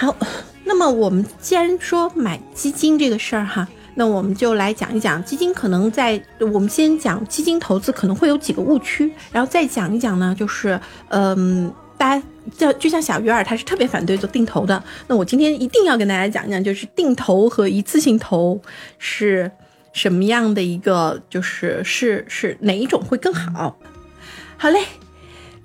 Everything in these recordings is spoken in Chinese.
好，那么我们既然说买基金这个事儿哈，那我们就来讲一讲基金可能在我们先讲基金投资可能会有几个误区，然后再讲一讲呢，就是嗯，大家就就像小鱼儿，他是特别反对做定投的。那我今天一定要跟大家讲一讲，就是定投和一次性投是什么样的一个，就是是是哪一种会更好？好嘞，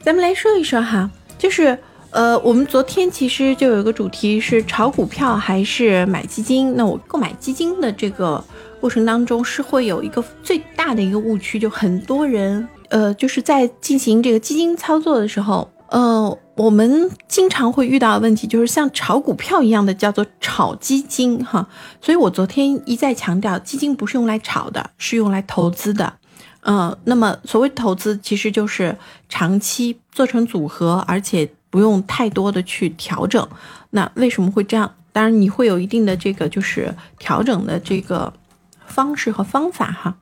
咱们来说一说哈，就是。呃，我们昨天其实就有一个主题是炒股票还是买基金。那我购买基金的这个过程当中，是会有一个最大的一个误区，就很多人呃，就是在进行这个基金操作的时候，呃，我们经常会遇到的问题就是像炒股票一样的叫做炒基金哈。所以我昨天一再强调，基金不是用来炒的，是用来投资的。嗯，那么所谓投资其实就是长期做成组合，而且。不用太多的去调整，那为什么会这样？当然你会有一定的这个就是调整的这个方式和方法哈。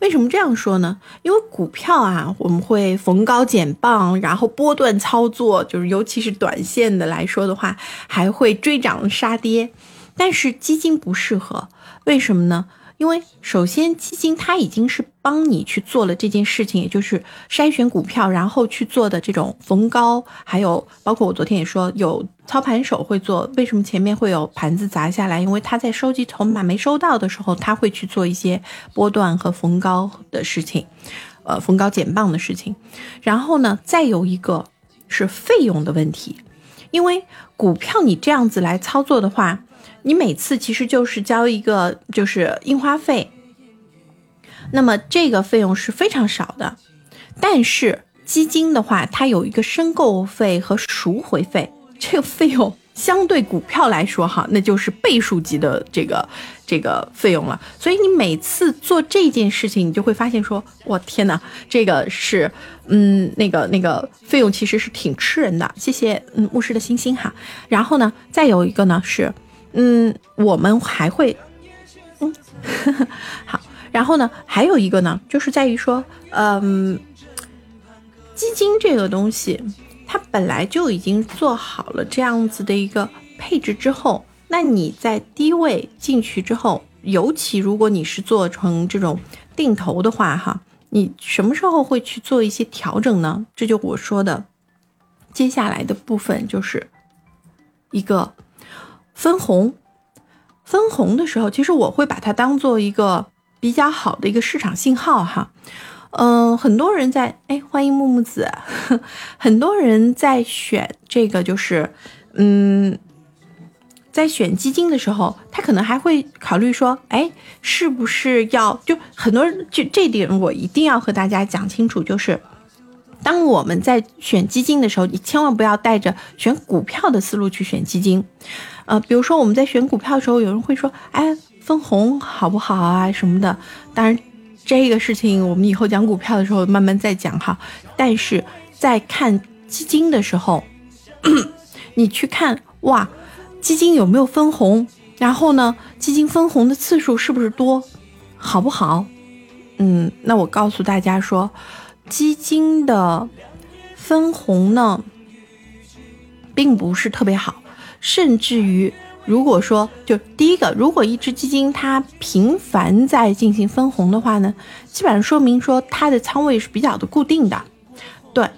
为什么这样说呢？因为股票啊，我们会逢高减磅，然后波段操作，就是尤其是短线的来说的话，还会追涨杀跌。但是基金不适合，为什么呢？因为首先，基金它已经是帮你去做了这件事情，也就是筛选股票，然后去做的这种逢高，还有包括我昨天也说有操盘手会做。为什么前面会有盘子砸下来？因为他在收集筹码没收到的时候，他会去做一些波段和逢高的事情，呃，逢高减磅的事情。然后呢，再有一个是费用的问题，因为股票你这样子来操作的话。你每次其实就是交一个就是印花费，那么这个费用是非常少的。但是基金的话，它有一个申购费和赎回费，这个费用相对股票来说哈，那就是倍数级的这个这个费用了。所以你每次做这件事情，你就会发现说，我天哪，这个是嗯那个那个费用其实是挺吃人的。谢谢嗯牧师的星星哈。然后呢，再有一个呢是。嗯，我们还会，嗯，好，然后呢，还有一个呢，就是在于说，嗯，基金这个东西，它本来就已经做好了这样子的一个配置之后，那你在低位进去之后，尤其如果你是做成这种定投的话，哈，你什么时候会去做一些调整呢？这就我说的，接下来的部分就是一个。分红，分红的时候，其实我会把它当做一个比较好的一个市场信号哈。嗯，很多人在哎，欢迎木木子，很多人在选这个就是嗯，在选基金的时候，他可能还会考虑说，哎，是不是要就很多人就这点我一定要和大家讲清楚，就是当我们在选基金的时候，你千万不要带着选股票的思路去选基金。呃，比如说我们在选股票的时候，有人会说，哎，分红好不好啊什么的。当然，这个事情我们以后讲股票的时候慢慢再讲哈。但是在看基金的时候，你去看哇，基金有没有分红？然后呢，基金分红的次数是不是多？好不好？嗯，那我告诉大家说，基金的分红呢，并不是特别好。甚至于，如果说就第一个，如果一只基金它频繁在进行分红的话呢，基本上说明说它的仓位是比较的固定的。对，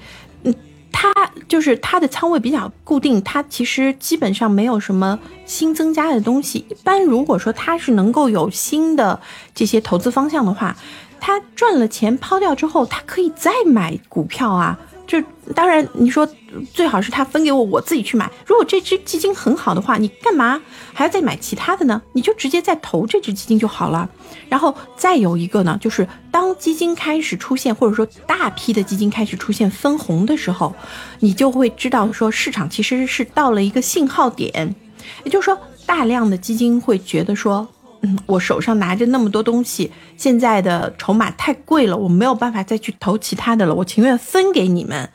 嗯，它就是它的仓位比较固定，它其实基本上没有什么新增加的东西。一般如果说它是能够有新的这些投资方向的话，它赚了钱抛掉之后，它可以再买股票啊。就当然，你说最好是他分给我，我自己去买。如果这只基金很好的话，你干嘛还要再买其他的呢？你就直接再投这只基金就好了。然后再有一个呢，就是当基金开始出现，或者说大批的基金开始出现分红的时候，你就会知道说市场其实是到了一个信号点，也就是说大量的基金会觉得说。嗯，我手上拿着那么多东西，现在的筹码太贵了，我没有办法再去投其他的了。我情愿分给你们，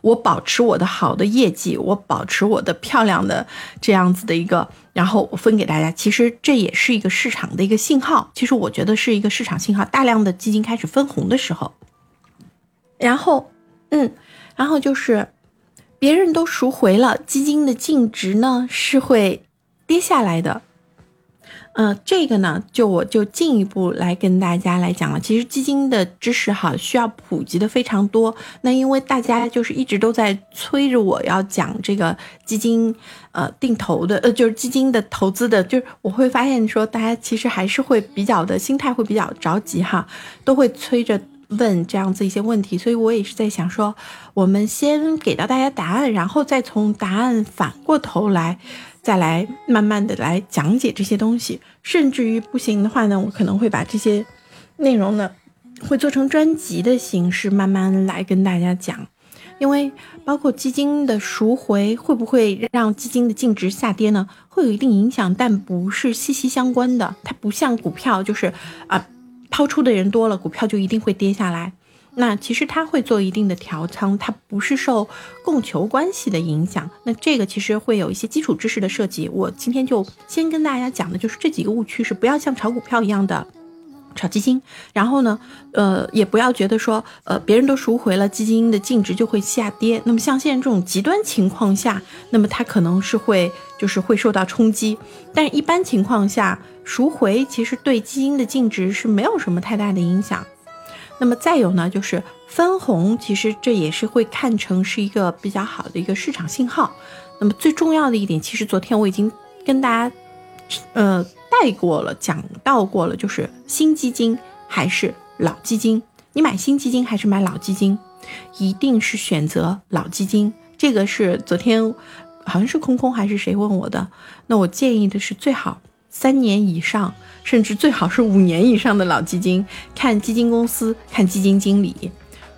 我保持我的好的业绩，我保持我的漂亮的这样子的一个，然后我分给大家。其实这也是一个市场的一个信号。其实我觉得是一个市场信号，大量的基金开始分红的时候。然后，嗯，然后就是别人都赎回了，基金的净值呢是会跌下来的。嗯，这个呢，就我就进一步来跟大家来讲了。其实基金的知识哈，需要普及的非常多。那因为大家就是一直都在催着我要讲这个基金，呃，定投的，呃，就是基金的投资的，就是我会发现说，大家其实还是会比较的心态会比较着急哈，都会催着问这样子一些问题。所以我也是在想说，我们先给到大家答案，然后再从答案反过头来。再来慢慢的来讲解这些东西，甚至于不行的话呢，我可能会把这些内容呢，会做成专辑的形式，慢慢来跟大家讲。因为包括基金的赎回会不会让基金的净值下跌呢？会有一定影响，但不是息息相关的。它不像股票，就是啊，抛出的人多了，股票就一定会跌下来。那其实它会做一定的调仓，它不是受供求关系的影响。那这个其实会有一些基础知识的设计。我今天就先跟大家讲的就是这几个误区，是不要像炒股票一样的炒基金。然后呢，呃，也不要觉得说，呃，别人都赎回了，基金的净值就会下跌。那么像现在这种极端情况下，那么它可能是会就是会受到冲击。但是一般情况下，赎回其实对基金的净值是没有什么太大的影响。那么再有呢，就是分红，其实这也是会看成是一个比较好的一个市场信号。那么最重要的一点，其实昨天我已经跟大家，呃，带过了，讲到过了，就是新基金还是老基金，你买新基金还是买老基金，一定是选择老基金。这个是昨天好像是空空还是谁问我的，那我建议的是最好三年以上。甚至最好是五年以上的老基金，看基金公司，看基金经理。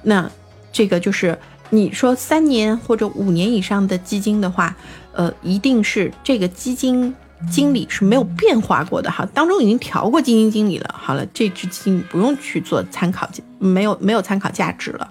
那这个就是你说三年或者五年以上的基金的话，呃，一定是这个基金经理是没有变化过的哈，当中已经调过基金经理了。好了，这支基金不用去做参考，没有没有参考价值了。